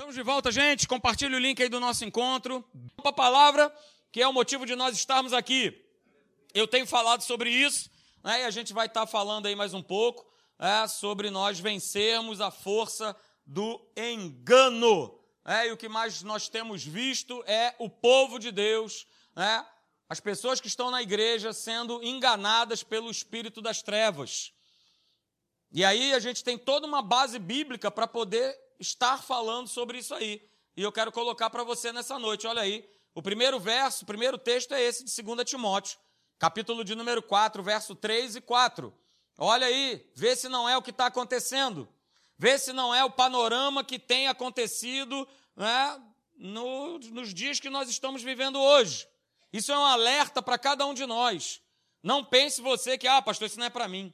Estamos de volta, gente. Compartilhe o link aí do nosso encontro. Uma palavra que é o motivo de nós estarmos aqui. Eu tenho falado sobre isso, né, e a gente vai estar falando aí mais um pouco é, sobre nós vencermos a força do engano. É, e o que mais nós temos visto é o povo de Deus, né, as pessoas que estão na igreja sendo enganadas pelo espírito das trevas. E aí a gente tem toda uma base bíblica para poder estar falando sobre isso aí. E eu quero colocar para você nessa noite, olha aí. O primeiro verso, o primeiro texto é esse de 2 Timóteo, capítulo de número 4, verso 3 e 4. Olha aí, vê se não é o que está acontecendo. Vê se não é o panorama que tem acontecido né, no, nos dias que nós estamos vivendo hoje. Isso é um alerta para cada um de nós. Não pense você que, ah, pastor, isso não é para mim.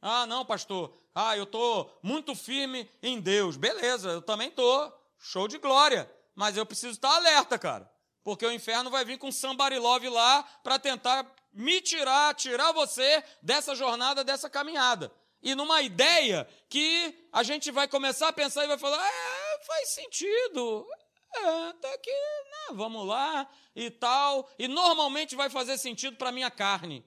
Ah, não, pastor, ah, eu estou muito firme em Deus. Beleza, eu também estou. Show de glória. Mas eu preciso estar alerta, cara. Porque o inferno vai vir com somebody love lá para tentar me tirar, tirar você dessa jornada, dessa caminhada. E numa ideia que a gente vai começar a pensar e vai falar: é, faz sentido. É, tá aqui, né, vamos lá e tal. E normalmente vai fazer sentido para minha carne.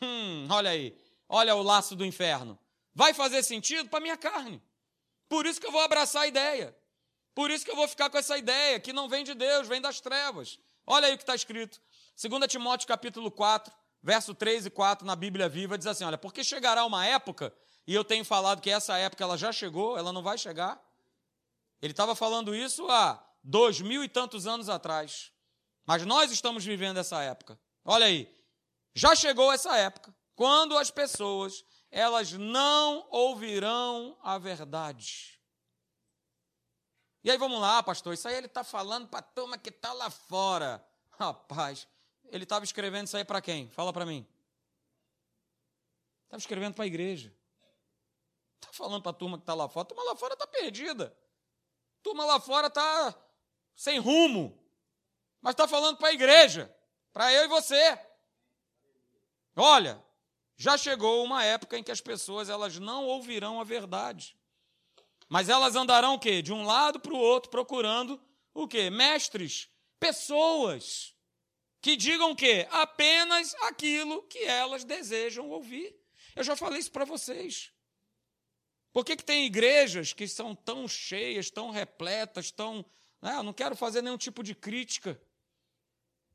Hum, olha aí. Olha o laço do inferno vai fazer sentido para minha carne. Por isso que eu vou abraçar a ideia. Por isso que eu vou ficar com essa ideia que não vem de Deus, vem das trevas. Olha aí o que está escrito. 2 Timóteo capítulo 4, verso 3 e 4 na Bíblia Viva diz assim: olha, porque chegará uma época, e eu tenho falado que essa época ela já chegou, ela não vai chegar. Ele estava falando isso há dois mil e tantos anos atrás. Mas nós estamos vivendo essa época. Olha aí, já chegou essa época, quando as pessoas elas não ouvirão a verdade. E aí vamos lá, pastor, isso aí ele está falando para a turma que está lá fora. Rapaz, ele estava escrevendo isso aí para quem? Fala para mim. Estava escrevendo para a igreja. Está falando para a turma que está lá fora. A turma lá fora está perdida. A turma lá fora está sem rumo. Mas está falando para a igreja, para eu e você. Olha, já chegou uma época em que as pessoas elas não ouvirão a verdade. Mas elas andarão o quê? De um lado para o outro procurando o quê? Mestres, pessoas que digam o quê? Apenas aquilo que elas desejam ouvir. Eu já falei isso para vocês. Por que, que tem igrejas que são tão cheias, tão repletas, tão. Né? Eu não quero fazer nenhum tipo de crítica.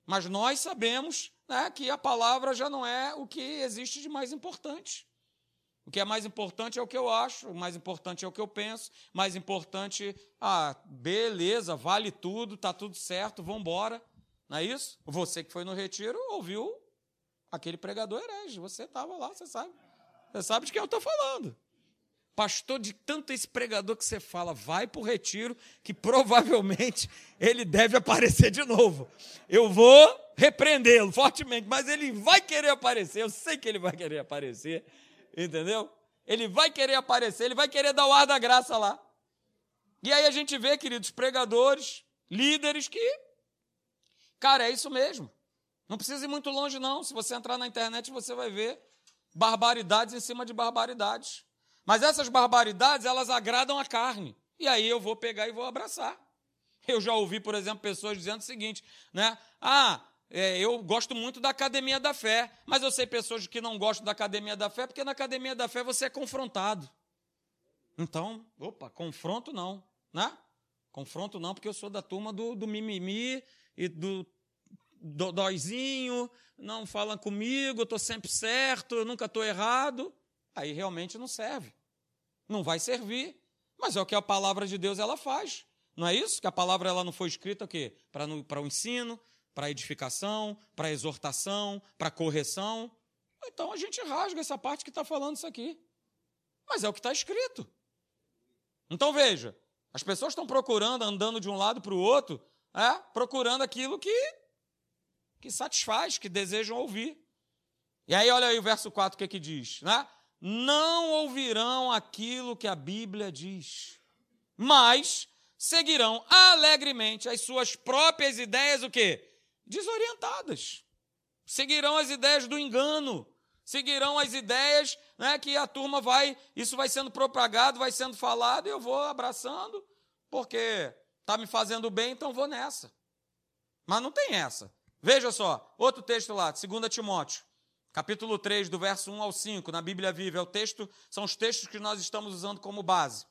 Mas nós sabemos né, que a palavra já não é o que existe de mais importante. O que é mais importante é o que eu acho, o mais importante é o que eu penso, mais importante, ah, beleza, vale tudo, tá tudo certo, vamos embora. Não é isso? Você que foi no retiro ouviu aquele pregador herege, você estava lá, você sabe. Você sabe de quem eu estou falando. Pastor, de tanto esse pregador que você fala, vai para o retiro, que provavelmente ele deve aparecer de novo. Eu vou repreendê-lo fortemente, mas ele vai querer aparecer, eu sei que ele vai querer aparecer, entendeu? Ele vai querer aparecer, ele vai querer dar o ar da graça lá. E aí a gente vê, queridos, pregadores, líderes que, cara, é isso mesmo. Não precisa ir muito longe, não. Se você entrar na internet, você vai ver barbaridades em cima de barbaridades. Mas essas barbaridades, elas agradam a carne. E aí eu vou pegar e vou abraçar. Eu já ouvi, por exemplo, pessoas dizendo o seguinte, né? Ah, é, eu gosto muito da academia da fé, mas eu sei pessoas que não gostam da academia da fé, porque na academia da fé você é confrontado. Então, opa, confronto não, né? Confronto não, porque eu sou da turma do, do mimimi e do, dóizinho, não falam comigo, eu estou sempre certo, eu nunca estou errado. Aí realmente não serve. Não vai servir. Mas é o que a palavra de Deus ela faz. Não é isso? Que a palavra ela não foi escrita o quê? Para o ensino, para edificação, para exortação, para correção. Então a gente rasga essa parte que está falando isso aqui. Mas é o que está escrito. Então veja, as pessoas estão procurando, andando de um lado para o outro, é, procurando aquilo que, que satisfaz, que desejam ouvir. E aí, olha aí o verso 4, o que, que diz? Né? Não ouvirão aquilo que a Bíblia diz, mas seguirão alegremente as suas próprias ideias, o quê? desorientadas. Seguirão as ideias do engano, seguirão as ideias né, que a turma vai, isso vai sendo propagado, vai sendo falado, e eu vou abraçando, porque Está me fazendo bem, então vou nessa. Mas não tem essa. Veja só, outro texto lá, 2 Timóteo, capítulo 3, do verso 1 ao 5, na Bíblia Viva. É o texto, são os textos que nós estamos usando como base.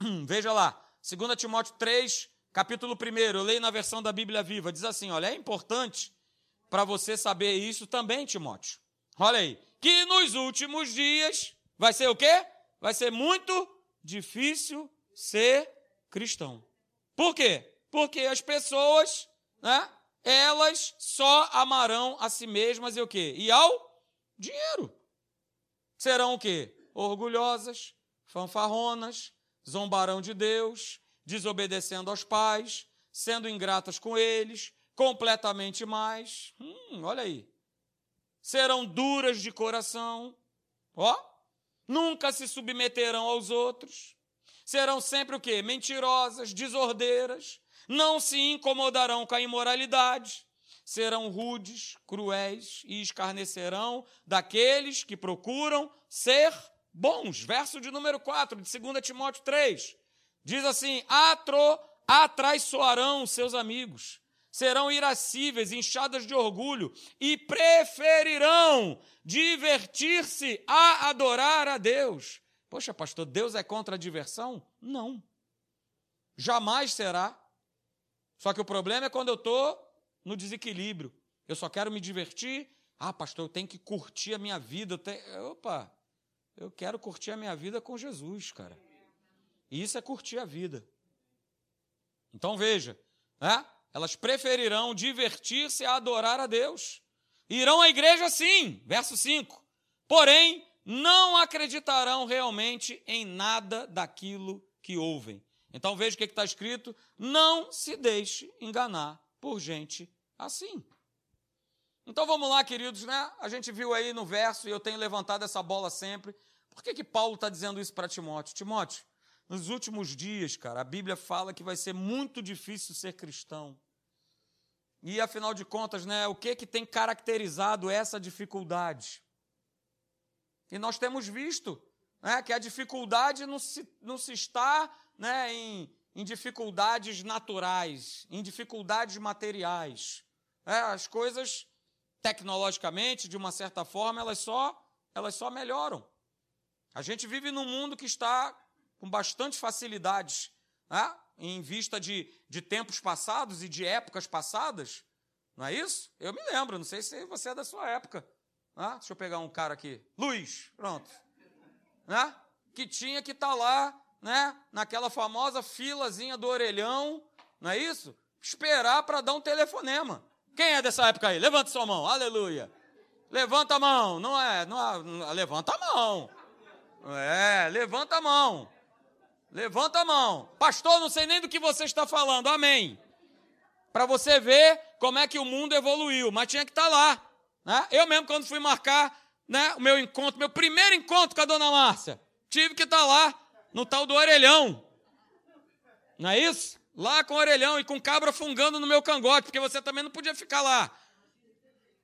Veja lá, 2 Timóteo 3, capítulo 1, eu leio na versão da Bíblia Viva, diz assim: olha, é importante para você saber isso também, Timóteo. Olha aí, que nos últimos dias vai ser o quê? Vai ser muito difícil ser cristão. Por quê? Porque as pessoas, né, elas só amarão a si mesmas e o quê? E ao dinheiro. Serão o quê? Orgulhosas, fanfarronas, zombarão de Deus, desobedecendo aos pais, sendo ingratas com eles, completamente mais. Hum, olha aí. Serão duras de coração. Ó, nunca se submeterão aos outros. Serão sempre o quê? Mentirosas, desordeiras, não se incomodarão com a imoralidade, serão rudes, cruéis e escarnecerão daqueles que procuram ser bons. Verso de número 4 de 2 Timóteo 3. Diz assim: Atro, atraiçoarão seus amigos, serão irascíveis, inchadas de orgulho e preferirão divertir-se a adorar a Deus. Poxa, pastor, Deus é contra a diversão? Não. Jamais será. Só que o problema é quando eu estou no desequilíbrio. Eu só quero me divertir. Ah, pastor, eu tenho que curtir a minha vida. Eu tenho... Opa, eu quero curtir a minha vida com Jesus, cara. E isso é curtir a vida. Então veja, né? elas preferirão divertir-se a adorar a Deus. Irão à igreja sim, verso 5. Porém, não acreditarão realmente em nada daquilo que ouvem. Então veja o que está escrito: não se deixe enganar por gente assim. Então vamos lá, queridos, né? A gente viu aí no verso, e eu tenho levantado essa bola sempre. Por que, que Paulo está dizendo isso para Timóteo? Timóteo, nos últimos dias, cara, a Bíblia fala que vai ser muito difícil ser cristão. E afinal de contas, né, o que que tem caracterizado essa dificuldade? E nós temos visto né, que a dificuldade não se, não se está né, em, em dificuldades naturais, em dificuldades materiais. É, as coisas, tecnologicamente, de uma certa forma, elas só, elas só melhoram. A gente vive num mundo que está com bastante facilidades, né, em vista de, de tempos passados e de épocas passadas. Não é isso? Eu me lembro, não sei se você é da sua época. Ah, deixa eu pegar um cara aqui. Luiz, pronto. Né? Que tinha que estar tá lá né, naquela famosa filazinha do orelhão, não é isso? Esperar para dar um telefonema. Quem é dessa época aí? Levanta sua mão, aleluia. Levanta a mão, não é? Não, não, levanta a mão. É, levanta a mão. Levanta a mão. Pastor, não sei nem do que você está falando, amém. Para você ver como é que o mundo evoluiu, mas tinha que estar tá lá. Né? Eu mesmo, quando fui marcar né, o meu encontro, meu primeiro encontro com a dona Márcia, tive que estar tá lá no tal do orelhão. Não é isso? Lá com orelhão e com cabra fungando no meu cangote, porque você também não podia ficar lá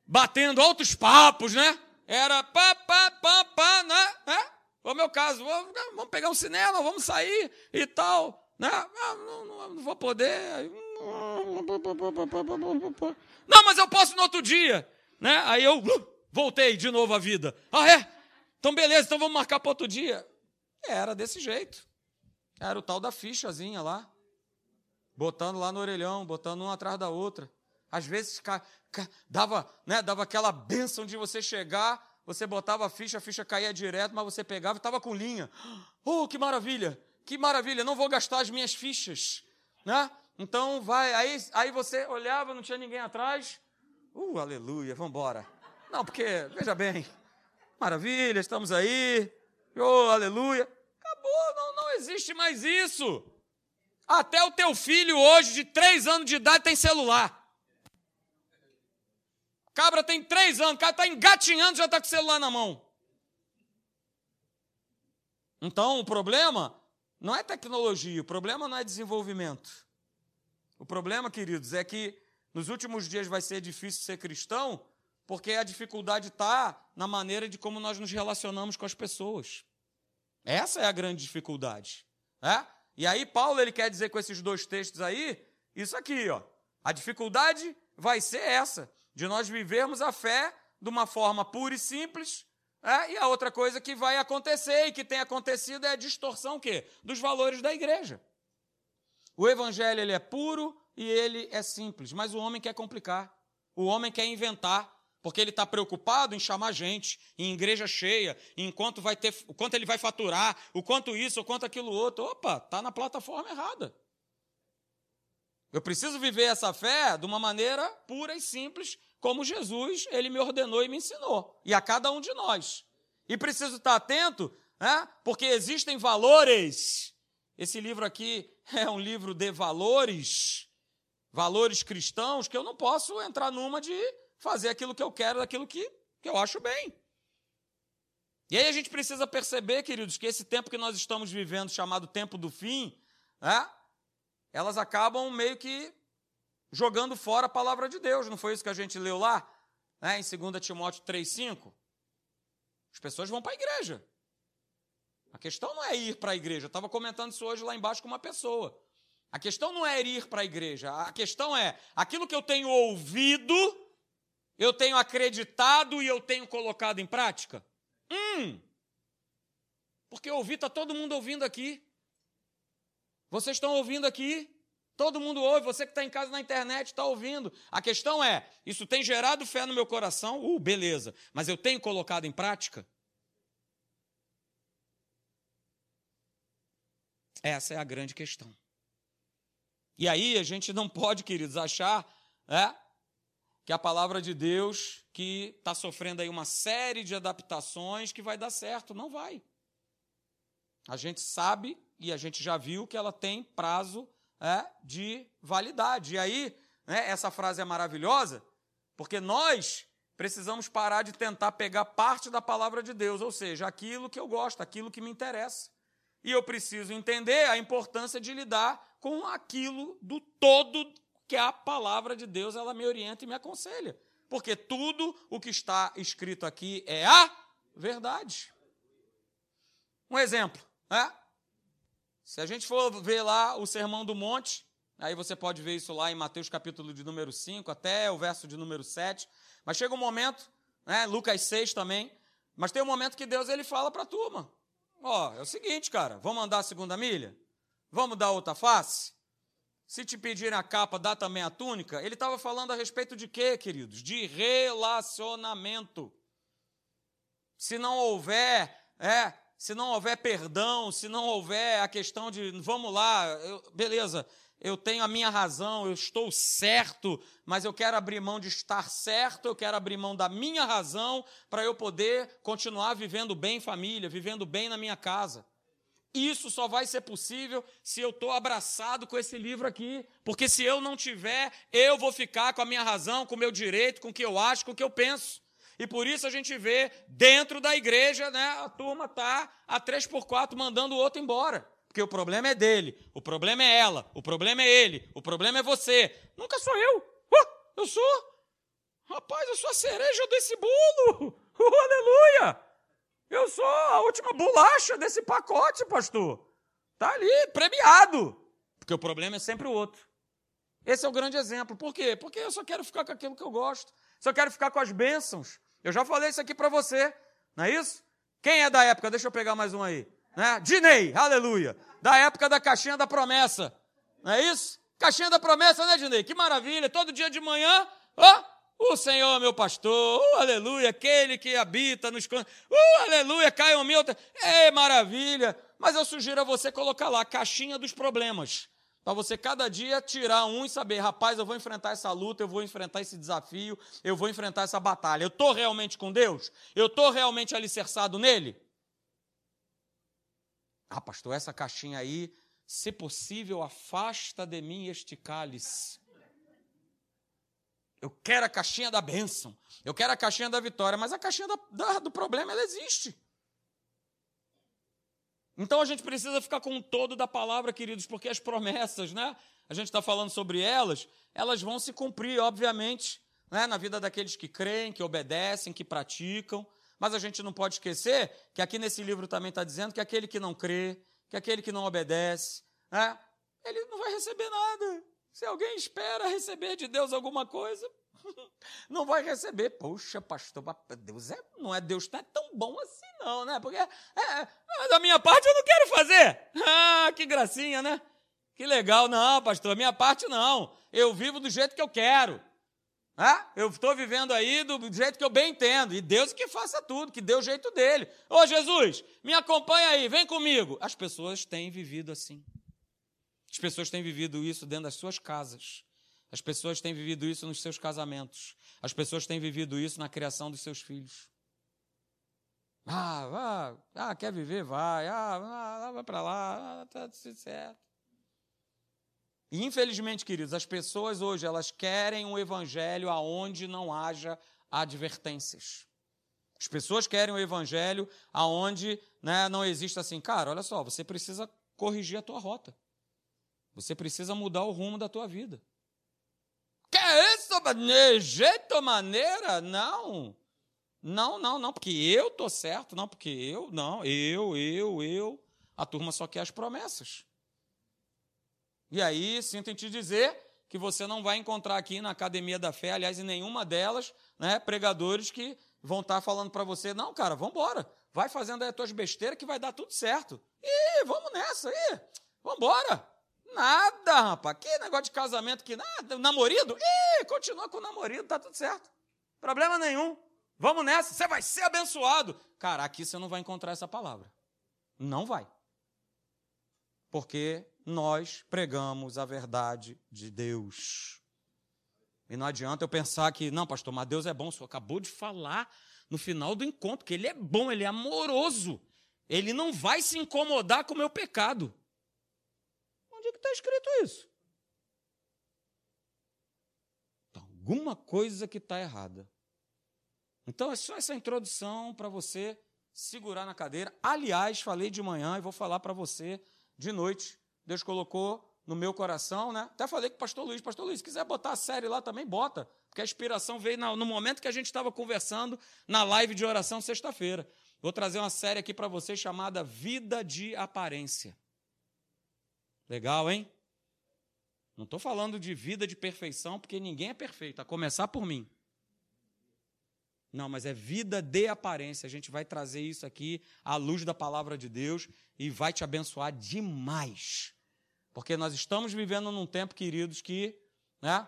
batendo altos papos, né? Era pá, pá, pá, pá, né? É? O meu caso, vamos pegar um cinema, vamos sair e tal, né? Ah, não, não, não vou poder. Não, mas eu posso no outro dia, né? Aí eu uh, voltei de novo à vida. Ah, é? Então beleza, então vamos marcar para outro dia. Era desse jeito. Era o tal da fichazinha lá. Botando lá no orelhão, botando uma atrás da outra. Às vezes dava, né, dava aquela benção de você chegar, você botava a ficha, a ficha caía direto, mas você pegava e estava com linha. Oh, que maravilha! Que maravilha! Não vou gastar as minhas fichas. Né? Então vai, aí, aí você olhava, não tinha ninguém atrás. Uh, aleluia, vamos embora. Não, porque, veja bem, maravilha, estamos aí. Oh, aleluia não, existe mais isso. Até o teu filho hoje, de três anos de idade, tem celular. Cabra tem três anos, o cara está engatinhando já está com o celular na mão. Então, o problema não é tecnologia, o problema não é desenvolvimento. O problema, queridos, é que nos últimos dias vai ser difícil ser cristão, porque a dificuldade está na maneira de como nós nos relacionamos com as pessoas. Essa é a grande dificuldade. Né? E aí Paulo ele quer dizer com esses dois textos aí, isso aqui, ó. A dificuldade vai ser essa, de nós vivermos a fé de uma forma pura e simples, é, e a outra coisa que vai acontecer e que tem acontecido é a distorção quê? dos valores da igreja. O evangelho ele é puro e ele é simples, mas o homem quer complicar. O homem quer inventar, porque ele está preocupado em chamar gente, em igreja cheia, em quanto vai ter, o quanto ele vai faturar, o quanto isso, o quanto aquilo outro. Opa, está na plataforma errada. Eu preciso viver essa fé de uma maneira pura e simples, como Jesus ele me ordenou e me ensinou, e a cada um de nós. E preciso estar atento, né? porque existem valores. Esse livro aqui é um livro de valores, valores cristãos, que eu não posso entrar numa de fazer aquilo que eu quero, daquilo que, que eu acho bem. E aí a gente precisa perceber, queridos, que esse tempo que nós estamos vivendo, chamado tempo do fim, né? elas acabam meio que jogando fora a palavra de Deus. Não foi isso que a gente leu lá, né, em 2 Timóteo 3,5? As pessoas vão para a igreja. A questão não é ir para a igreja. Eu estava comentando isso hoje lá embaixo com uma pessoa. A questão não é ir para a igreja. A questão é aquilo que eu tenho ouvido, eu tenho acreditado e eu tenho colocado em prática. Hum! Porque ouvir, está todo mundo ouvindo aqui. Vocês estão ouvindo aqui? Todo mundo ouve, você que está em casa na internet está ouvindo. A questão é: isso tem gerado fé no meu coração? Uh, beleza. Mas eu tenho colocado em prática? Essa é a grande questão. E aí a gente não pode, queridos, achar é, que a palavra de Deus, que está sofrendo aí uma série de adaptações, que vai dar certo. Não vai. A gente sabe e a gente já viu que ela tem prazo é, de validade. E aí, né, essa frase é maravilhosa, porque nós precisamos parar de tentar pegar parte da palavra de Deus, ou seja, aquilo que eu gosto, aquilo que me interessa. E eu preciso entender a importância de lidar com aquilo do todo que a palavra de Deus ela me orienta e me aconselha. Porque tudo o que está escrito aqui é a verdade. Um exemplo, né? Se a gente for ver lá o Sermão do Monte, aí você pode ver isso lá em Mateus capítulo de número 5 até o verso de número 7. Mas chega um momento, né, Lucas 6 também, mas tem um momento que Deus ele fala para a turma: Ó, é o seguinte, cara, vamos andar a segunda milha? Vamos dar outra face? Se te pedirem a capa, dá também a túnica. Ele estava falando a respeito de quê, queridos? De relacionamento. Se não houver é, se não houver perdão, se não houver a questão de vamos lá, eu, beleza, eu tenho a minha razão, eu estou certo, mas eu quero abrir mão de estar certo, eu quero abrir mão da minha razão para eu poder continuar vivendo bem em família, vivendo bem na minha casa. Isso só vai ser possível se eu estou abraçado com esse livro aqui. Porque se eu não tiver, eu vou ficar com a minha razão, com o meu direito, com o que eu acho, com o que eu penso. E por isso a gente vê dentro da igreja, né, a turma tá a três por quatro mandando o outro embora. Porque o problema é dele, o problema é ela, o problema é ele, o problema é você. Nunca sou eu. Uh, eu sou. Rapaz, eu sou a cereja desse bolo. Uh, aleluia! Eu sou a última bolacha desse pacote, pastor. Tá ali, premiado. Porque o problema é sempre o outro. Esse é o grande exemplo. Por quê? Porque eu só quero ficar com aquilo que eu gosto. Só quero ficar com as bênçãos. Eu já falei isso aqui para você, não é isso? Quem é da época? Deixa eu pegar mais um aí. Né? Dinei, aleluia. Da época da caixinha da promessa. Não é isso? Caixinha da promessa, né, Dinei? Que maravilha. Todo dia de manhã, ó, o Senhor é meu pastor, uh, aleluia, aquele que habita nos uh, aleluia, cai um mil. É maravilha. Mas eu sugiro a você colocar lá, caixinha dos problemas. Para você cada dia tirar um e saber, rapaz, eu vou enfrentar essa luta, eu vou enfrentar esse desafio, eu vou enfrentar essa batalha. Eu estou realmente com Deus? Eu estou realmente alicerçado nele? Ah, pastor, essa caixinha aí, se possível, afasta de mim este cálice. Eu quero a caixinha da bênção, eu quero a caixinha da vitória, mas a caixinha da, da, do problema, ela existe. Então a gente precisa ficar com o todo da palavra, queridos, porque as promessas, né? A gente está falando sobre elas, elas vão se cumprir, obviamente, né? na vida daqueles que creem, que obedecem, que praticam. Mas a gente não pode esquecer que aqui nesse livro também está dizendo que aquele que não crê, que aquele que não obedece, né, ele não vai receber nada. Se alguém espera receber de Deus alguma coisa, não vai receber. Poxa, pastor, Deus é, não é Deus não é tão bom assim, não, né? Porque é, é, da minha parte eu não quero fazer. Ah, que gracinha, né? Que legal. Não, pastor, a minha parte não. Eu vivo do jeito que eu quero. Ah, eu estou vivendo aí do jeito que eu bem entendo. E Deus que faça tudo, que dê o jeito dele. Ô Jesus, me acompanha aí, vem comigo. As pessoas têm vivido assim. As pessoas têm vivido isso dentro das suas casas. As pessoas têm vivido isso nos seus casamentos. As pessoas têm vivido isso na criação dos seus filhos. Ah, ah, quer viver? Vai. Ah, vai para lá. Ah, tá tudo certo. E infelizmente, queridos, as pessoas hoje elas querem um evangelho aonde não haja advertências. As pessoas querem um evangelho aonde né, não existe assim, cara, olha só, você precisa corrigir a tua rota. Você precisa mudar o rumo da tua vida. Que isso? De jeito, maneira? Não. Não, não, não, porque eu tô certo, não, porque eu, não, eu, eu, eu. A turma só quer as promessas. E aí, sinto em te dizer que você não vai encontrar aqui na Academia da Fé, aliás, em nenhuma delas, né, pregadores que vão estar falando para você, não, cara, vamos embora, vai fazendo aí as tuas besteiras que vai dar tudo certo. Ih, vamos nessa, ih, vamos embora. Nada, rapaz, que negócio de casamento que nada, namorido? Ih, continua com o namorido, tá tudo certo. Problema nenhum. Vamos nessa, você vai ser abençoado. Cara, aqui você não vai encontrar essa palavra. Não vai. Porque nós pregamos a verdade de Deus. E não adianta eu pensar que, não, pastor, mas Deus é bom. O senhor acabou de falar no final do encontro que Ele é bom, Ele é amoroso. Ele não vai se incomodar com o meu pecado. Que está escrito isso? Então, alguma coisa que está errada. Então, é só essa introdução para você segurar na cadeira. Aliás, falei de manhã e vou falar para você de noite. Deus colocou no meu coração, né? Até falei com o pastor Luiz, pastor Luiz, se quiser botar a série lá também, bota. Porque a inspiração veio no momento que a gente estava conversando na live de oração sexta-feira. Vou trazer uma série aqui para vocês chamada Vida de Aparência. Legal, hein? Não estou falando de vida de perfeição, porque ninguém é perfeito, a começar por mim. Não, mas é vida de aparência. A gente vai trazer isso aqui à luz da palavra de Deus e vai te abençoar demais. Porque nós estamos vivendo num tempo, queridos, que né,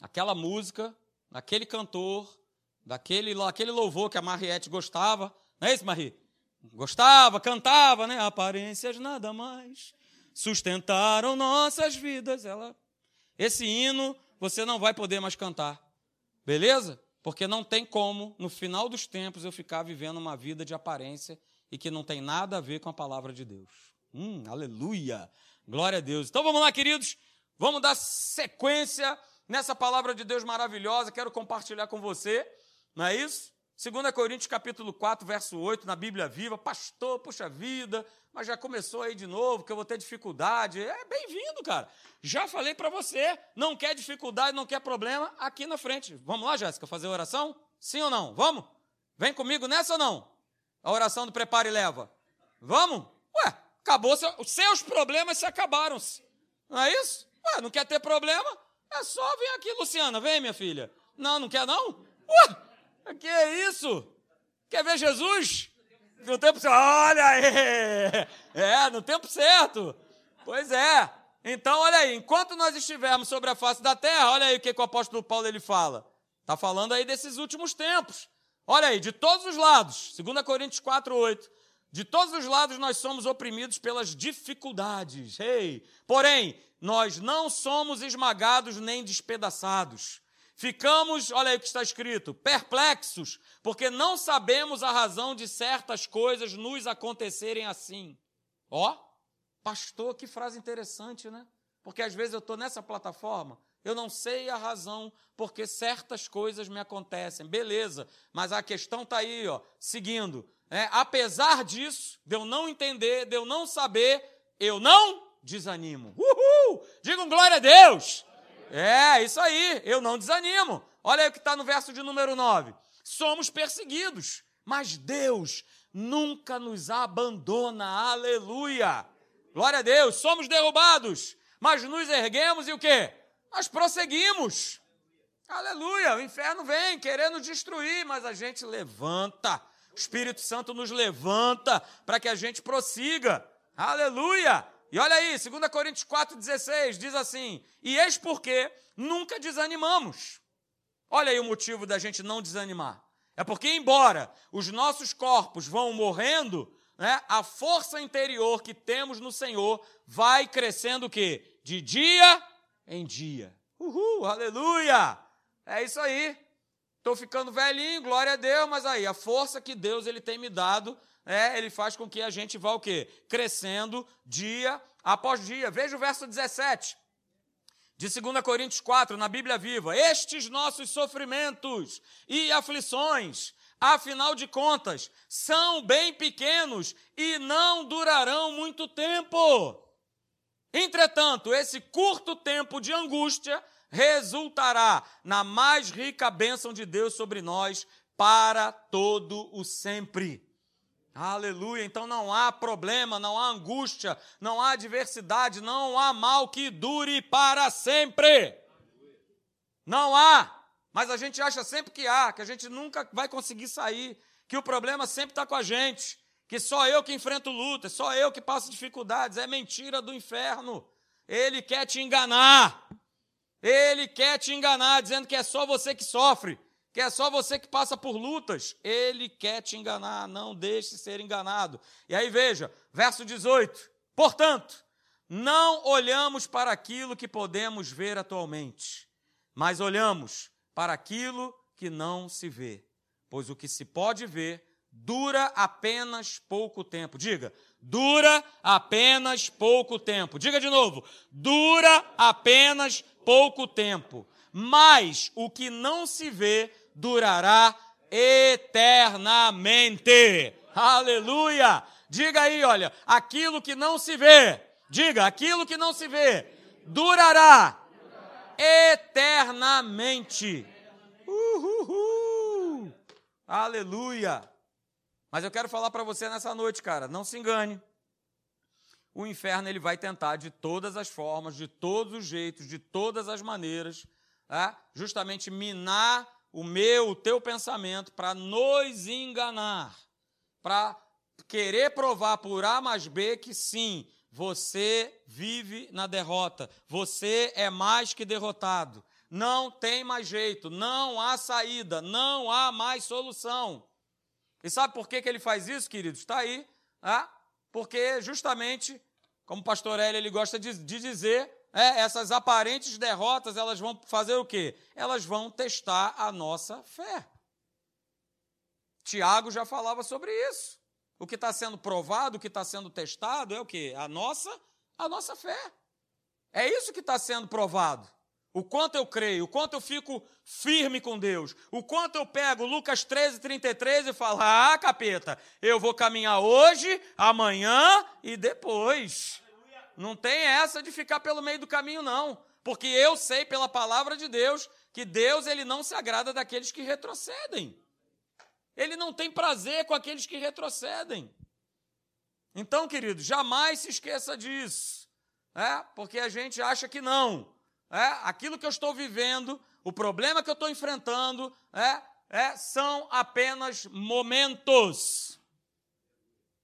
aquela música, aquele cantor, daquele aquele louvor que a Mariette gostava, não é isso, Marie? Gostava, cantava, né? Aparências nada mais sustentaram nossas vidas. Ela, esse hino você não vai poder mais cantar, beleza? Porque não tem como, no final dos tempos, eu ficar vivendo uma vida de aparência e que não tem nada a ver com a palavra de Deus. Hum, aleluia! Glória a Deus. Então vamos lá, queridos. Vamos dar sequência nessa palavra de Deus maravilhosa. Quero compartilhar com você, não é isso? 2 Coríntios capítulo 4, verso 8, na Bíblia Viva. Pastor, puxa vida, mas já começou aí de novo, que eu vou ter dificuldade. É bem-vindo, cara. Já falei para você, não quer dificuldade, não quer problema, aqui na frente. Vamos lá, Jéssica, fazer oração? Sim ou não? Vamos? Vem comigo nessa ou não? A oração do prepara e leva. Vamos? Ué, Acabou, os seus problemas se acabaram-se. Não é isso? Ué, não quer ter problema? É só vir aqui, Luciana, vem, minha filha. Não, não quer não? Ué, que é isso? Quer ver Jesus? No tempo certo. Olha aí! É, no tempo certo. Pois é. Então, olha aí, enquanto nós estivermos sobre a face da terra, olha aí o que, que o apóstolo Paulo ele fala. Está falando aí desses últimos tempos. Olha aí, de todos os lados. 2 Coríntios 4, 8. De todos os lados nós somos oprimidos pelas dificuldades. Ei, porém, nós não somos esmagados nem despedaçados. Ficamos, olha aí o que está escrito, perplexos, porque não sabemos a razão de certas coisas nos acontecerem assim. Ó, pastor, que frase interessante, né? Porque às vezes eu estou nessa plataforma, eu não sei a razão porque certas coisas me acontecem. Beleza, mas a questão está aí, ó, seguindo. É, apesar disso, de eu não entender, de eu não saber, eu não desanimo. Uhul! Digam glória a Deus! É, isso aí, eu não desanimo. Olha aí o que está no verso de número 9. Somos perseguidos, mas Deus nunca nos abandona. Aleluia! Glória a Deus, somos derrubados, mas nos erguemos e o quê? Nós prosseguimos. Aleluia, o inferno vem querendo destruir, mas a gente levanta. O Espírito Santo nos levanta para que a gente prossiga. Aleluia! E olha aí, 2 Coríntios 4,16 diz assim: E eis porque nunca desanimamos. Olha aí o motivo da gente não desanimar. É porque, embora os nossos corpos vão morrendo, né, a força interior que temos no Senhor vai crescendo o quê? De dia em dia. Uhul, aleluia! É isso aí. Estou ficando velhinho, glória a Deus, mas aí a força que Deus ele tem me dado, é, ele faz com que a gente vá o quê? Crescendo dia após dia. Veja o verso 17 de 2 Coríntios 4, na Bíblia Viva. Estes nossos sofrimentos e aflições, afinal de contas, são bem pequenos e não durarão muito tempo. Entretanto, esse curto tempo de angústia resultará na mais rica bênção de Deus sobre nós para todo o sempre. Aleluia. Então não há problema, não há angústia, não há adversidade, não há mal que dure para sempre. Não há. Mas a gente acha sempre que há, que a gente nunca vai conseguir sair, que o problema sempre está com a gente, que só eu que enfrento lutas, só eu que passo dificuldades. É mentira do inferno. Ele quer te enganar. Ele quer te enganar, dizendo que é só você que sofre, que é só você que passa por lutas. Ele quer te enganar, não deixe ser enganado. E aí veja, verso 18: Portanto, não olhamos para aquilo que podemos ver atualmente, mas olhamos para aquilo que não se vê. Pois o que se pode ver dura apenas pouco tempo. Diga, dura apenas pouco tempo. Diga de novo, dura apenas pouco tempo, mas o que não se vê durará eternamente. Aleluia! Diga aí, olha, aquilo que não se vê, diga, aquilo que não se vê, durará eternamente. Uhuhu. Aleluia! Mas eu quero falar para você nessa noite, cara, não se engane o inferno ele vai tentar de todas as formas, de todos os jeitos, de todas as maneiras, tá? justamente minar o meu, o teu pensamento para nos enganar, para querer provar por A mais B que sim, você vive na derrota, você é mais que derrotado, não tem mais jeito, não há saída, não há mais solução. E sabe por que, que ele faz isso, queridos? Está aí, tá? porque justamente como o pastor Hélio ele gosta de, de dizer, é, essas aparentes derrotas, elas vão fazer o quê? Elas vão testar a nossa fé. Tiago já falava sobre isso. O que está sendo provado, o que está sendo testado é o quê? A nossa, a nossa fé. É isso que está sendo provado. O quanto eu creio, o quanto eu fico firme com Deus, o quanto eu pego Lucas 13, 33 e falo: ah, capeta, eu vou caminhar hoje, amanhã e depois. Não tem essa de ficar pelo meio do caminho, não. Porque eu sei pela palavra de Deus que Deus ele não se agrada daqueles que retrocedem. Ele não tem prazer com aqueles que retrocedem. Então, querido, jamais se esqueça disso. É? Porque a gente acha que não é, aquilo que eu estou vivendo, o problema que eu estou enfrentando, é, é, são apenas momentos.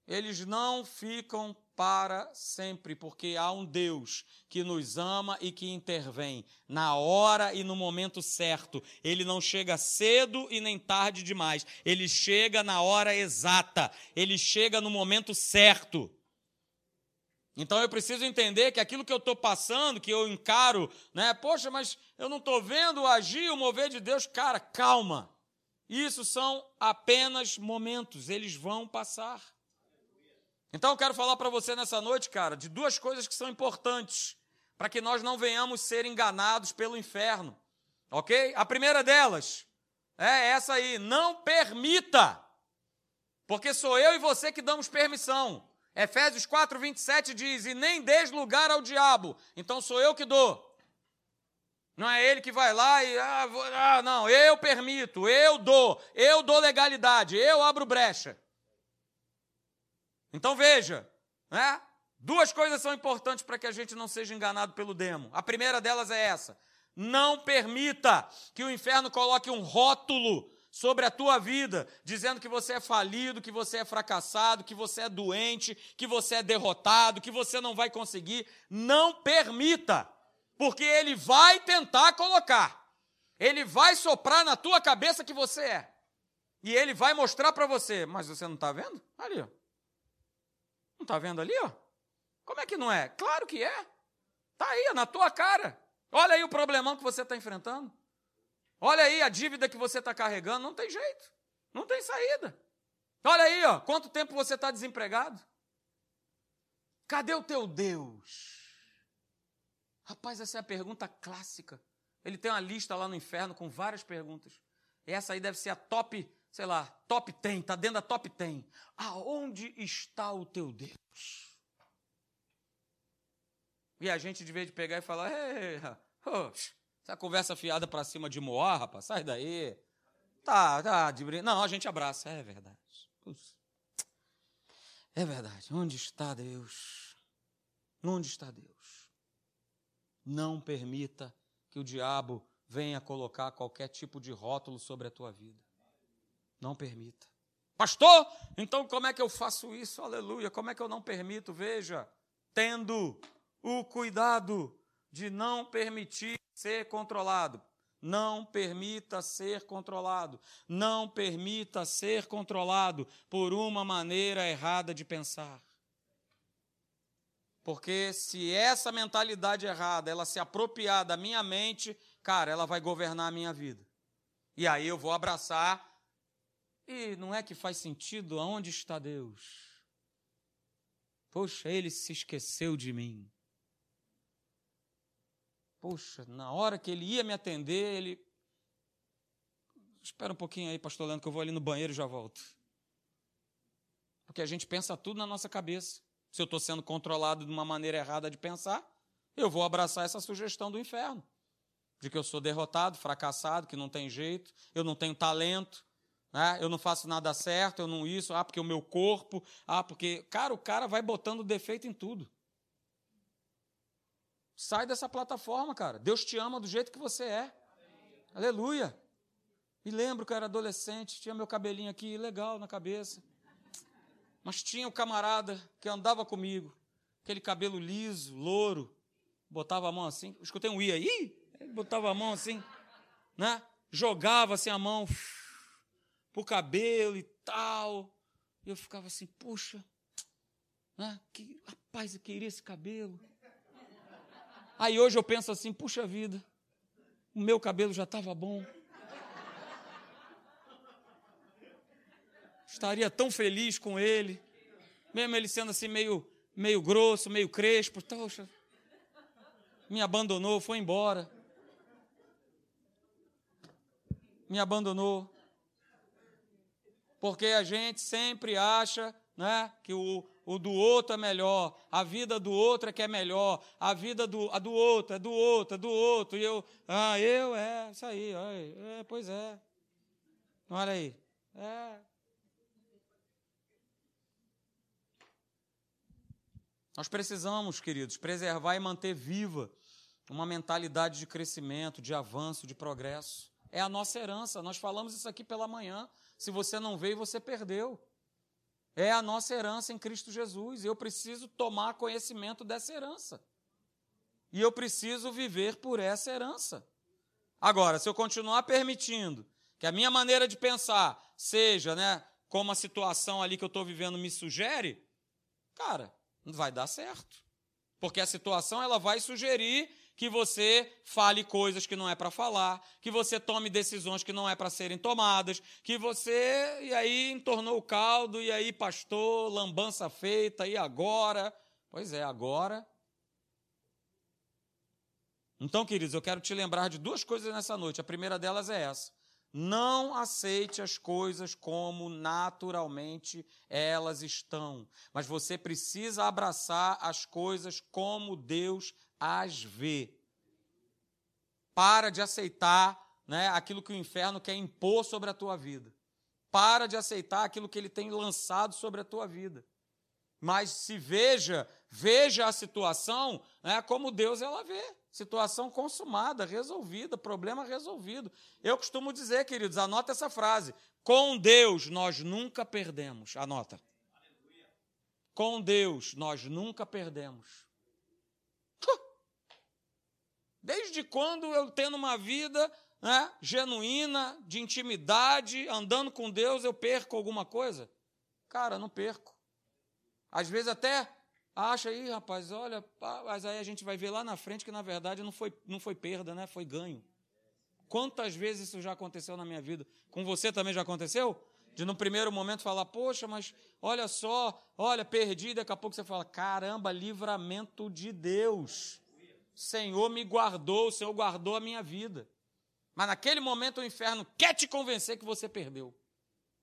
Eles não ficam para sempre, porque há um Deus que nos ama e que intervém na hora e no momento certo. Ele não chega cedo e nem tarde demais. Ele chega na hora exata. Ele chega no momento certo. Então eu preciso entender que aquilo que eu estou passando, que eu encaro, né? Poxa, mas eu não estou vendo o agir, o mover de Deus. Cara, calma. Isso são apenas momentos, eles vão passar. Então eu quero falar para você nessa noite, cara, de duas coisas que são importantes para que nós não venhamos ser enganados pelo inferno. Ok? A primeira delas é essa aí: não permita, porque sou eu e você que damos permissão. Efésios 4, 27 diz: E nem des lugar ao diabo, então sou eu que dou. Não é ele que vai lá e. Ah, vou, ah, não, eu permito, eu dou, eu dou legalidade, eu abro brecha. Então veja, né? Duas coisas são importantes para que a gente não seja enganado pelo demo. A primeira delas é essa: não permita que o inferno coloque um rótulo sobre a tua vida, dizendo que você é falido, que você é fracassado, que você é doente, que você é derrotado, que você não vai conseguir. Não permita, porque ele vai tentar colocar. Ele vai soprar na tua cabeça que você é. E ele vai mostrar para você, mas você não está vendo? Ali, ó. Não está vendo ali, ó? Como é que não é? Claro que é. Está aí, na tua cara. Olha aí o problemão que você está enfrentando. Olha aí a dívida que você está carregando. Não tem jeito. Não tem saída. Olha aí, ó, quanto tempo você está desempregado. Cadê o teu Deus? Rapaz, essa é a pergunta clássica. Ele tem uma lista lá no inferno com várias perguntas. Essa aí deve ser a top, sei lá, top 10, está dentro da top 10. Aonde está o teu Deus? E a gente, de vez de pegar e falar, Ei, essa conversa fiada para cima de Moá, rapaz, sai daí. Tá, tá, de brin... Não, a gente abraça, é verdade. É verdade. Onde está Deus? Onde está Deus? Não permita que o diabo venha colocar qualquer tipo de rótulo sobre a tua vida. Não permita. Pastor, então como é que eu faço isso? Aleluia. Como é que eu não permito? Veja, tendo o cuidado de não permitir ser controlado. Não permita ser controlado. Não permita ser controlado por uma maneira errada de pensar. Porque se essa mentalidade errada, ela se apropriar da minha mente, cara, ela vai governar a minha vida. E aí eu vou abraçar. E não é que faz sentido aonde está Deus? Poxa, ele se esqueceu de mim. Poxa, na hora que ele ia me atender, ele. Espera um pouquinho aí, pastor Leandro, que eu vou ali no banheiro e já volto. Porque a gente pensa tudo na nossa cabeça. Se eu estou sendo controlado de uma maneira errada de pensar, eu vou abraçar essa sugestão do inferno. De que eu sou derrotado, fracassado, que não tem jeito, eu não tenho talento, né? eu não faço nada certo, eu não isso, ah, porque o meu corpo, ah, porque. Cara, o cara vai botando defeito em tudo. Sai dessa plataforma, cara. Deus te ama do jeito que você é. Aleluia. E lembro que eu era adolescente, tinha meu cabelinho aqui legal na cabeça. Mas tinha o um camarada que andava comigo, aquele cabelo liso, louro, botava a mão assim, escutei um i aí, botava a mão assim, né? Jogava assim a mão pro cabelo e tal. E eu ficava assim, puxa, né? que rapaz, eu queria esse cabelo. Aí hoje eu penso assim: puxa vida, o meu cabelo já estava bom. Estaria tão feliz com ele, mesmo ele sendo assim meio, meio grosso, meio crespo. Poxa, me abandonou, foi embora. Me abandonou. Porque a gente sempre acha né, que o, o do outro é melhor, a vida do outro é que é melhor, a vida do, a do outro é do outro, é do outro, e eu, ah, eu, é, isso aí, é, pois é. Olha aí, é. Nós precisamos, queridos, preservar e manter viva uma mentalidade de crescimento, de avanço, de progresso. É a nossa herança. Nós falamos isso aqui pela manhã. Se você não veio, você perdeu. É a nossa herança em Cristo Jesus. Eu preciso tomar conhecimento dessa herança. E eu preciso viver por essa herança. Agora, se eu continuar permitindo que a minha maneira de pensar seja, né, como a situação ali que eu estou vivendo me sugere, cara, não vai dar certo. Porque a situação ela vai sugerir que você fale coisas que não é para falar, que você tome decisões que não é para serem tomadas, que você e aí entornou o caldo e aí pastor, lambança feita e agora, pois é, agora. Então, queridos, eu quero te lembrar de duas coisas nessa noite. A primeira delas é essa: não aceite as coisas como naturalmente elas estão, mas você precisa abraçar as coisas como Deus as vê. Para de aceitar né, aquilo que o inferno quer impor sobre a tua vida. Para de aceitar aquilo que ele tem lançado sobre a tua vida. mas se veja, veja a situação né, como Deus ela vê. Situação consumada, resolvida, problema resolvido. Eu costumo dizer, queridos, anota essa frase: com Deus nós nunca perdemos. Anota. Com Deus nós nunca perdemos. Desde quando eu tendo uma vida né, genuína, de intimidade, andando com Deus, eu perco alguma coisa? Cara, não perco. Às vezes até acha aí, rapaz, olha, mas aí a gente vai ver lá na frente que na verdade não foi, não foi perda, né? Foi ganho. Quantas vezes isso já aconteceu na minha vida? Com você também já aconteceu? De no primeiro momento falar, poxa, mas olha só, olha, perdi, daqui a pouco você fala, caramba, livramento de Deus. Senhor me guardou, o Senhor guardou a minha vida. Mas naquele momento o inferno quer te convencer que você perdeu.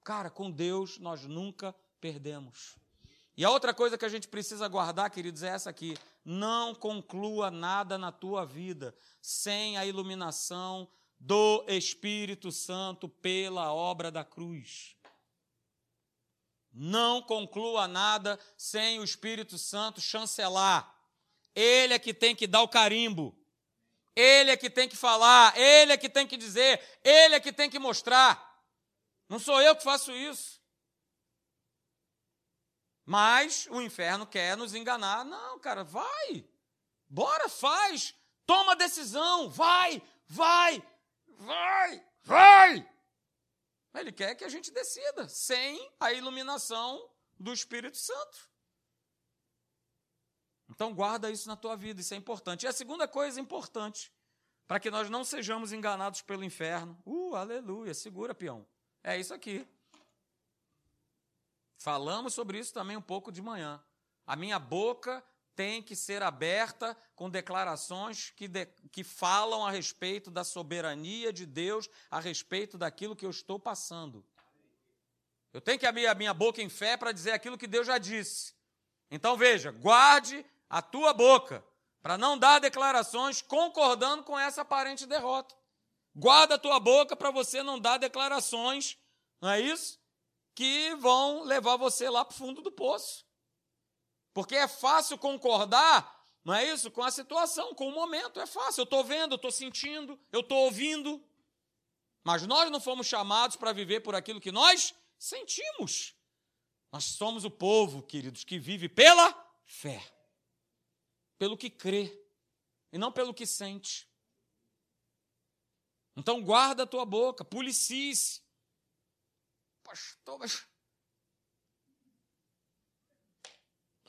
Cara, com Deus nós nunca perdemos. E a outra coisa que a gente precisa guardar, queridos, é essa aqui: não conclua nada na tua vida sem a iluminação do Espírito Santo pela obra da cruz. Não conclua nada sem o Espírito Santo chancelar. Ele é que tem que dar o carimbo. Ele é que tem que falar, ele é que tem que dizer, ele é que tem que mostrar. Não sou eu que faço isso. Mas o inferno quer nos enganar. Não, cara, vai. Bora, faz. Toma decisão. Vai, vai, vai, vai. Ele quer que a gente decida, sem a iluminação do Espírito Santo. Então guarda isso na tua vida, isso é importante. E a segunda coisa importante, para que nós não sejamos enganados pelo inferno. Uh, aleluia, segura, peão. É isso aqui. Falamos sobre isso também um pouco de manhã. A minha boca tem que ser aberta com declarações que, de, que falam a respeito da soberania de Deus, a respeito daquilo que eu estou passando. Eu tenho que abrir a minha boca em fé para dizer aquilo que Deus já disse. Então veja, guarde a tua boca, para não dar declarações concordando com essa aparente derrota. Guarda a tua boca para você não dar declarações, não é isso? Que vão levar você lá para o fundo do poço. Porque é fácil concordar, não é isso? Com a situação, com o momento. É fácil. Eu estou vendo, eu estou sentindo, eu estou ouvindo. Mas nós não fomos chamados para viver por aquilo que nós sentimos. Nós somos o povo, queridos, que vive pela fé pelo que crê e não pelo que sente. Então guarda a tua boca, policie-se. Pastor, mas.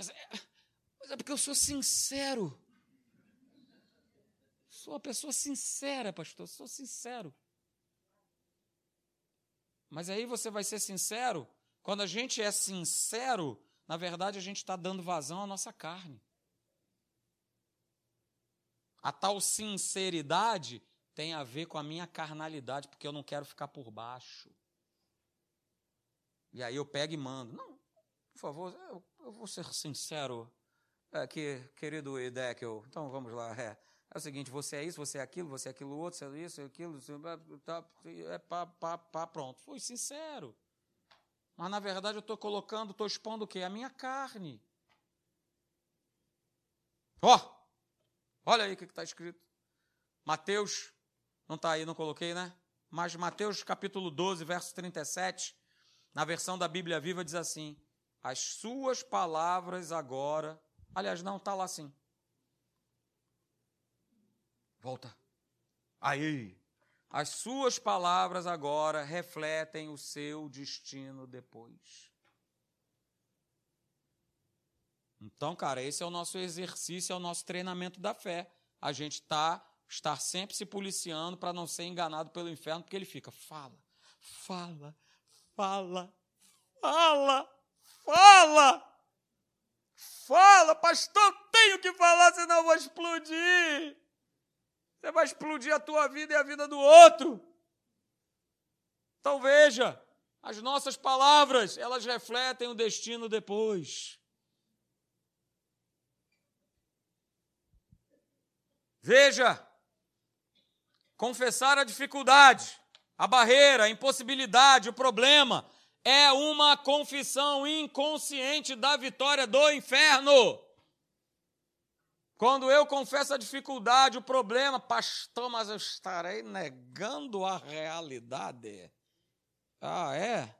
É, mas é porque eu sou sincero. Sou uma pessoa sincera, pastor, sou sincero. Mas aí você vai ser sincero, quando a gente é sincero, na verdade a gente está dando vazão à nossa carne. A tal sinceridade tem a ver com a minha carnalidade, porque eu não quero ficar por baixo. E aí eu pego e mando. Não, por favor, eu, eu vou ser sincero. É, que, querido Edekel, então vamos lá. É, é o seguinte, você é isso, você é aquilo, você é aquilo outro, você é isso, aquilo, você, tá, é pá, pá, pá, pronto. Fui sincero. Mas na verdade eu estou colocando, estou expondo o quê? A minha carne. Ó, oh, Olha aí o que está escrito. Mateus, não está aí, não coloquei, né? Mas Mateus capítulo 12, verso 37, na versão da Bíblia Viva, diz assim: As suas palavras agora. Aliás, não, está lá assim. Volta. Aí. As suas palavras agora refletem o seu destino depois. Então, cara, esse é o nosso exercício, é o nosso treinamento da fé. A gente tá estar sempre se policiando para não ser enganado pelo inferno, porque ele fica, fala, fala, fala, fala, fala, fala, pastor, tenho que falar, senão eu vou explodir. Você vai explodir a tua vida e a vida do outro. Então veja, as nossas palavras, elas refletem o destino depois. Veja, confessar a dificuldade, a barreira, a impossibilidade, o problema, é uma confissão inconsciente da vitória do inferno. Quando eu confesso a dificuldade, o problema, pastor, mas eu estarei negando a realidade. Ah, é?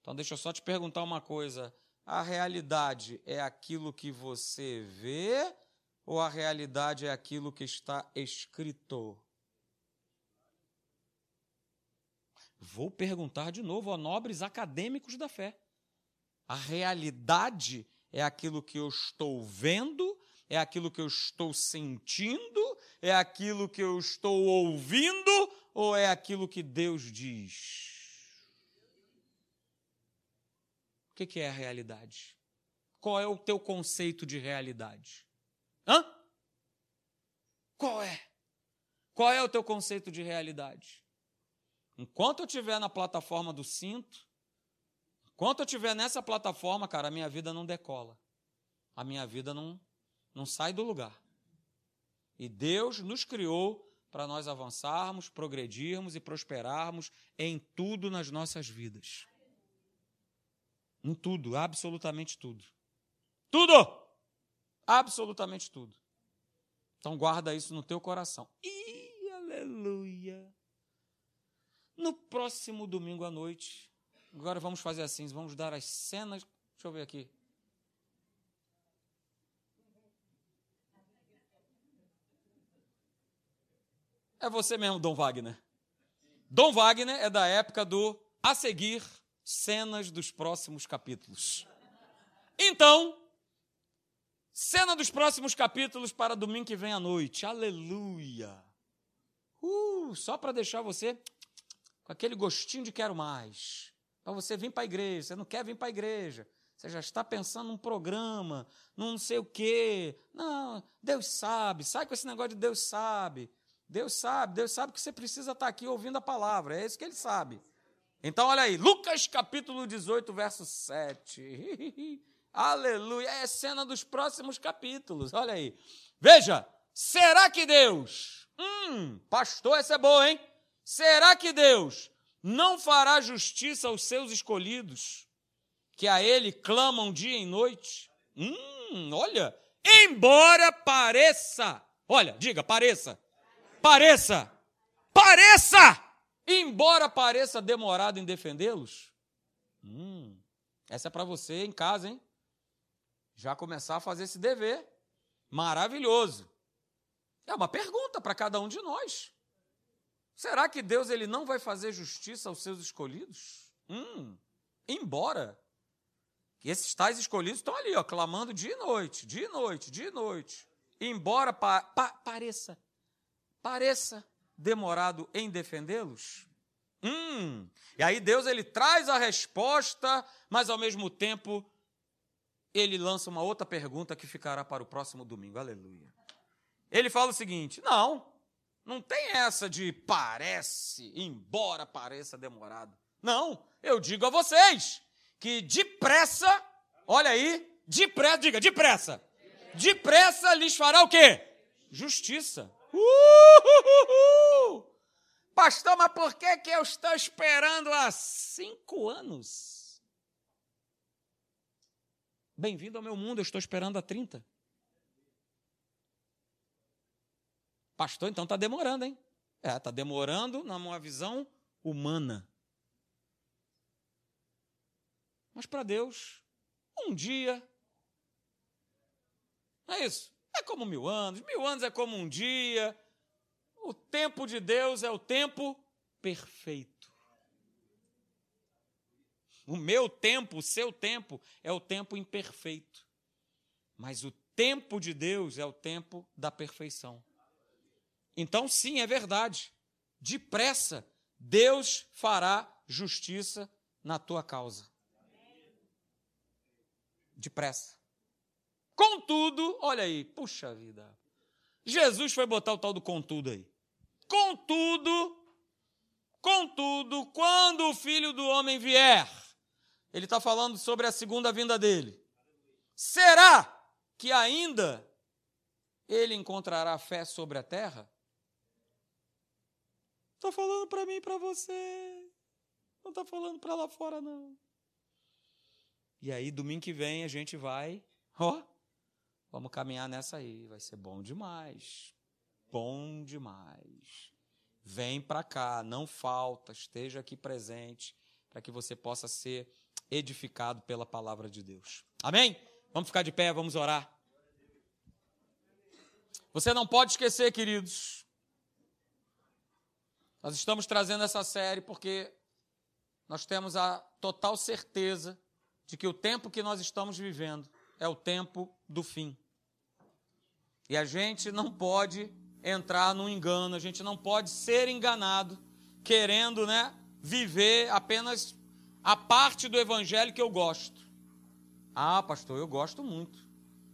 Então deixa eu só te perguntar uma coisa. A realidade é aquilo que você vê ou a realidade é aquilo que está escrito? Vou perguntar de novo a nobres acadêmicos da fé. A realidade é aquilo que eu estou vendo, é aquilo que eu estou sentindo, é aquilo que eu estou ouvindo ou é aquilo que Deus diz? O que é a realidade? Qual é o teu conceito de realidade? Hã? Qual é? Qual é o teu conceito de realidade? Enquanto eu estiver na plataforma do cinto, enquanto eu estiver nessa plataforma, cara, a minha vida não decola. A minha vida não, não sai do lugar. E Deus nos criou para nós avançarmos, progredirmos e prosperarmos em tudo nas nossas vidas. Em tudo, absolutamente tudo. Tudo! Absolutamente tudo. Então guarda isso no teu coração. Ih, aleluia! No próximo domingo à noite, agora vamos fazer assim, vamos dar as cenas. Deixa eu ver aqui. É você mesmo, Dom Wagner. Dom Wagner é da época do a seguir cenas dos próximos capítulos. Então, cena dos próximos capítulos para domingo que vem à noite. Aleluia! Uh, só para deixar você com aquele gostinho de quero mais. Para você vir para a igreja, você não quer vir para a igreja. Você já está pensando num programa, num não sei o quê. Não, Deus sabe, sai com esse negócio de Deus sabe. Deus sabe, Deus sabe que você precisa estar aqui ouvindo a palavra, é isso que ele sabe. Então, olha aí, Lucas capítulo 18, verso 7. Aleluia, é cena dos próximos capítulos, olha aí. Veja, será que Deus, hum, pastor, essa é boa, hein? Será que Deus não fará justiça aos seus escolhidos, que a Ele clamam dia e noite? Hum, olha, embora pareça, olha, diga, pareça, pareça, pareça, embora pareça demorado em defendê-los. Hum, essa é para você em casa, hein? Já começar a fazer esse dever. Maravilhoso. É uma pergunta para cada um de nós. Será que Deus ele não vai fazer justiça aos seus escolhidos? Hum, embora esses tais escolhidos estão ali, ó, clamando dia e noite, dia e noite, dia e noite. Embora pa, pa, pareça, pareça demorado em defendê-los. Hum, e aí Deus ele traz a resposta, mas ao mesmo tempo ele lança uma outra pergunta que ficará para o próximo domingo. Aleluia. Ele fala o seguinte: não, não tem essa de parece, embora pareça demorado. Não, eu digo a vocês que depressa, olha aí, depressa, diga, depressa. Depressa lhes fará o quê? Justiça. Uhul! Pastor, mas por que, que eu estou esperando há cinco anos? Bem-vindo ao meu mundo, eu estou esperando há 30. Pastor, então está demorando, hein? É, está demorando numa visão humana. Mas para Deus, um dia. É isso? É como mil anos. Mil anos é como um dia. O tempo de Deus é o tempo perfeito. O meu tempo, o seu tempo, é o tempo imperfeito. Mas o tempo de Deus é o tempo da perfeição. Então, sim, é verdade. Depressa, Deus fará justiça na tua causa. Depressa. Contudo, olha aí, puxa vida. Jesus foi botar o tal do contudo aí. Contudo, contudo, quando o filho do homem vier, ele está falando sobre a segunda vinda dele. Será que ainda ele encontrará fé sobre a terra? Está falando para mim e para você. Não está falando para lá fora, não. E aí, domingo que vem, a gente vai, ó, vamos caminhar nessa aí. Vai ser bom demais. Bom demais. Vem para cá, não falta, esteja aqui presente, para que você possa ser edificado pela palavra de Deus. Amém? Vamos ficar de pé, vamos orar. Você não pode esquecer, queridos. Nós estamos trazendo essa série porque nós temos a total certeza de que o tempo que nós estamos vivendo é o tempo do fim. E a gente não pode entrar num engano, a gente não pode ser enganado querendo, né, viver apenas a parte do evangelho que eu gosto. Ah, pastor, eu gosto muito.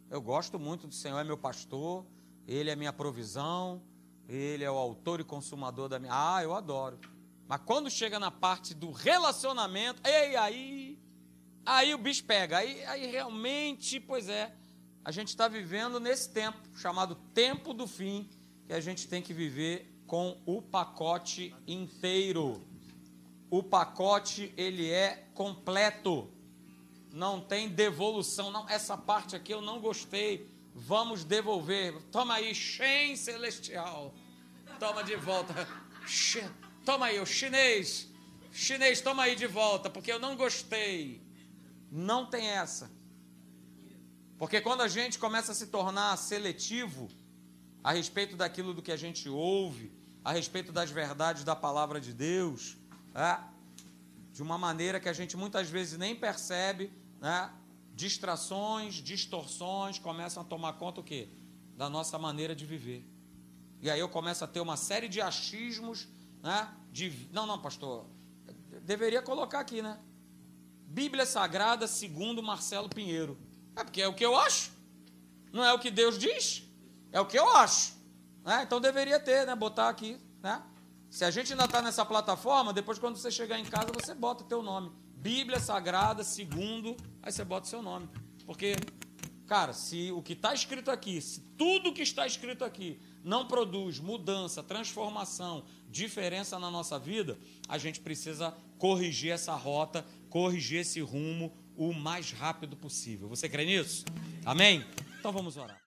Eu gosto muito do Senhor, é meu pastor, ele é minha provisão, Ele é o autor e consumador da minha. Ah, eu adoro. Mas quando chega na parte do relacionamento, ei, aí, aí o bicho pega. Aí, aí realmente, pois é, a gente está vivendo nesse tempo, chamado tempo do fim, que a gente tem que viver com o pacote inteiro. O pacote, ele é completo. Não tem devolução. Não, essa parte aqui eu não gostei vamos devolver. Toma aí, Shen Celestial. Toma de volta. Toma aí, o chinês. Chinês, toma aí de volta, porque eu não gostei. Não tem essa. Porque quando a gente começa a se tornar seletivo a respeito daquilo do que a gente ouve, a respeito das verdades da palavra de Deus, é, de uma maneira que a gente muitas vezes nem percebe, né? distrações, distorções começam a tomar conta o quê? Da nossa maneira de viver. E aí eu começo a ter uma série de achismos, né? De, não, não, pastor, deveria colocar aqui, né? Bíblia Sagrada segundo Marcelo Pinheiro. É porque é o que eu acho. Não é o que Deus diz, é o que eu acho. Né? Então deveria ter, né? Botar aqui, né? Se a gente ainda está nessa plataforma, depois quando você chegar em casa, você bota o teu nome. Bíblia Sagrada, segundo, aí você bota o seu nome. Porque, cara, se o que está escrito aqui, se tudo que está escrito aqui não produz mudança, transformação, diferença na nossa vida, a gente precisa corrigir essa rota, corrigir esse rumo o mais rápido possível. Você crê nisso? Amém? Então vamos orar.